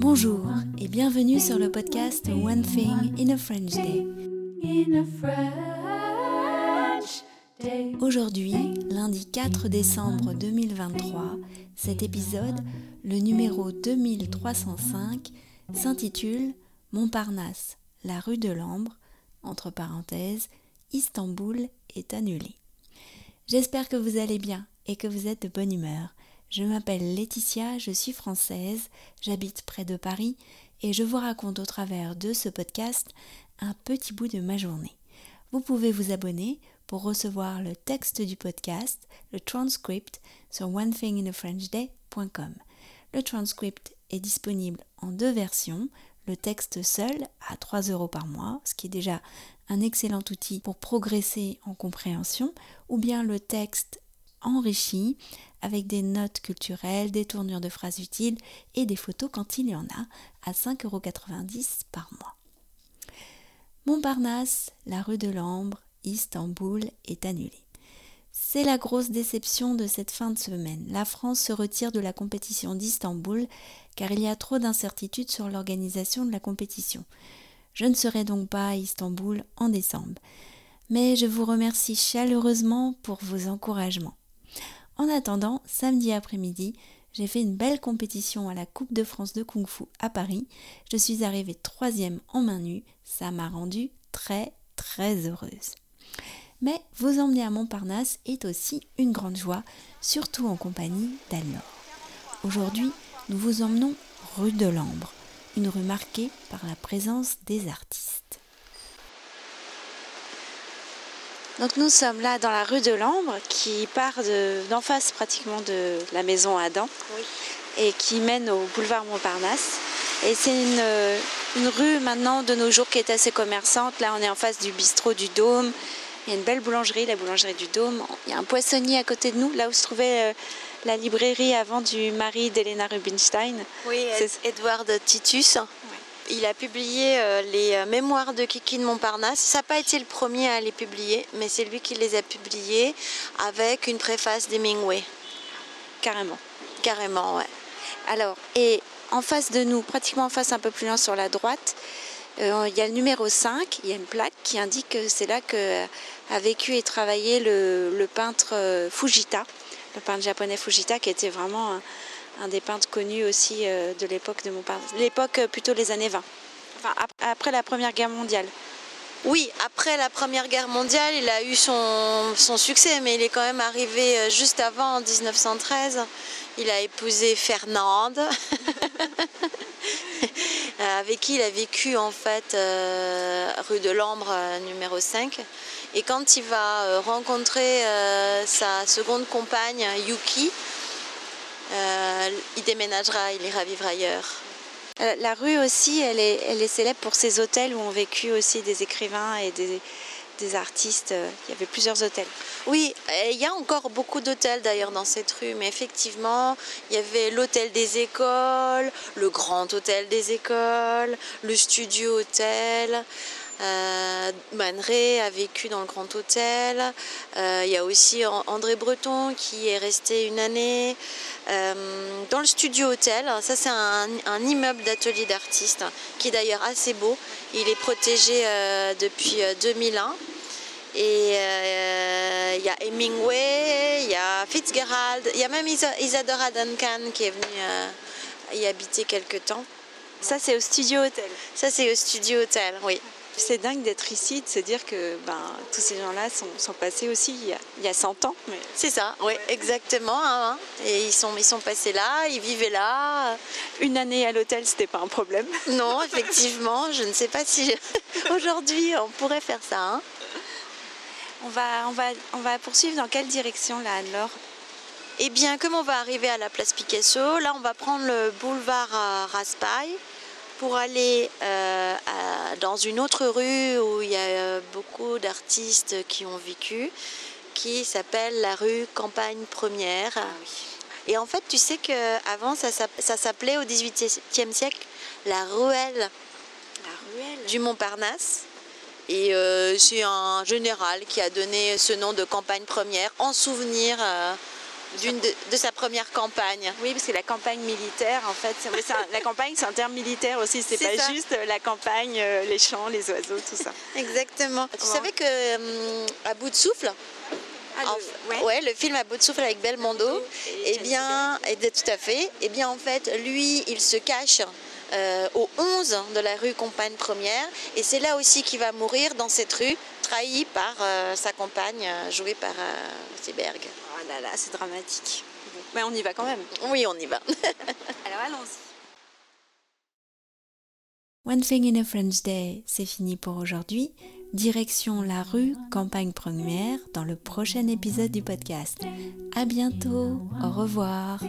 Bonjour et bienvenue sur le podcast One Thing in a French Day. Aujourd'hui, lundi 4 décembre 2023, cet épisode, le numéro 2305, s'intitule Montparnasse, la rue de l'Ambre, entre parenthèses, Istanbul est annulé. J'espère que vous allez bien et que vous êtes de bonne humeur. Je m'appelle Laetitia, je suis française, j'habite près de Paris et je vous raconte au travers de ce podcast un petit bout de ma journée. Vous pouvez vous abonner pour recevoir le texte du podcast, le transcript, sur onethinginafrenchday.com. Le transcript est disponible en deux versions, le texte seul à 3 euros par mois, ce qui est déjà un excellent outil pour progresser en compréhension, ou bien le texte enrichi avec des notes culturelles, des tournures de phrases utiles et des photos quand il y en a à 5,90 euros par mois. Montparnasse, la rue de l'Ambre, Istanbul est annulée. C'est la grosse déception de cette fin de semaine. La France se retire de la compétition d'Istanbul car il y a trop d'incertitudes sur l'organisation de la compétition. Je ne serai donc pas à Istanbul en décembre. Mais je vous remercie chaleureusement pour vos encouragements. En attendant, samedi après-midi, j'ai fait une belle compétition à la Coupe de France de Kung Fu à Paris. Je suis arrivée troisième en main nue. Ça m'a rendue très très heureuse. Mais vous emmener à Montparnasse est aussi une grande joie, surtout en compagnie d'Anne-Laure. Aujourd'hui, nous vous emmenons rue de l'Ambre, une rue marquée par la présence des artistes. Donc nous sommes là dans la rue de l'Ambre qui part d'en face pratiquement de la maison Adam et qui mène au boulevard Montparnasse. Et c'est une, une, rue maintenant de nos jours qui est assez commerçante. Là on est en face du bistrot du Dôme. Il y a une belle boulangerie, la boulangerie du Dôme. Il y a un poissonnier à côté de nous, là où se trouvait euh, la librairie avant du mari d'Elena Rubinstein. Oui, Edward Titus. Il a publié euh, les euh, mémoires de Kiki de Montparnasse. Ça n'a pas été le premier à les publier, mais c'est lui qui les a publiés avec une préface d'Hemingway. Carrément. Carrément, ouais. Alors, et en face de nous, pratiquement en face un peu plus loin sur la droite, euh, il y a le numéro 5, il y a une plaque qui indique que c'est là que a vécu et travaillé le, peintre Fujita, le peintre japonais Fujita, qui était vraiment un des peintres connus aussi euh, de l'époque de Montparnasse. L'époque euh, plutôt les années 20. Enfin, après la Première Guerre mondiale. Oui, après la Première Guerre mondiale, il a eu son, son, succès, mais il est quand même arrivé euh, juste avant, en 1913. Il a épousé Fernande, avec qui il a vécu en fait rue de l'Ambre numéro 5. Et quand il va rencontrer sa seconde compagne, Yuki, euh, il déménagera, il ira vivre ailleurs. Euh, la rue aussi, elle est, elle est célèbre pour ses hôtels où ont vécu aussi des écrivains et des, des artistes. Il y avait plusieurs hôtels. Oui, il y a encore beaucoup d'hôtels d'ailleurs dans cette rue, mais effectivement, il y avait l'hôtel des écoles, le grand hôtel des écoles, le studio hôtel. Euh, Man a vécu dans le Grand Hôtel. Euh, il y a aussi André Breton qui est resté une année. Euh, dans le studio hôtel, ça c'est un, immeuble d'atelier d'artistes qui est d'ailleurs assez beau. Il est protégé depuis 2001. Et il y a Hemingway, il y a Fitzgerald, il y a même Isadora Duncan qui est venue y habiter quelque temps. Ça c'est au studio hôtel. Ça c'est au studio hôtel, oui. C'est dingue d'être ici, de se dire que ben, tous ces gens-là sont, passés aussi il y a, 100 ans. C'est ça, oui, exactement. Hein. Et ils sont, ils sont passés là, ils vivaient là. Une année à l'hôtel, c'était pas un problème. Non, effectivement, je ne sais pas si aujourd'hui on pourrait faire ça. Hein. On, va, on, va, on va poursuivre dans quelle direction là, alors Eh bien, comme on va arriver à la place Picasso, là on va prendre le boulevard Raspail pour aller euh, dans une autre rue où il y a euh, beaucoup d'artistes qui ont vécu, qui s'appelle la rue Campagne Première. Ah Et en fait, tu sais qu'avant, ça, ça s'appelait au XVIIIe siècle la ruelle, la ruelle. du Montparnasse. Et euh, c'est un général qui a donné ce nom de campagne première en souvenir de, sa première campagne. Oui, parce que la campagne militaire, en fait, la campagne, c'est un terme militaire aussi. C'est pas juste la campagne, euh, les champs, les oiseaux, tout ça. Exactement. Tu savais que hum, à bout de souffle. Ah, le, ouais. le film à bout de souffle avec Belmondo. Et, eh bien, et, tout à fait. Et eh bien, en fait, lui, il se cache euh, au 11 de la rue Compagne Première. Et c'est là aussi qu'il va mourir dans cette rue, trahi par euh, sa compagne, jouée par Seberg là là, c'est dramatique. Mais on y va quand même. Oui, on y va. Alors allons-y. One Thing in a French Day, c'est fini pour aujourd'hui. Direction la rue Campagne Première dans le prochain épisode du podcast. À bientôt. Au revoir.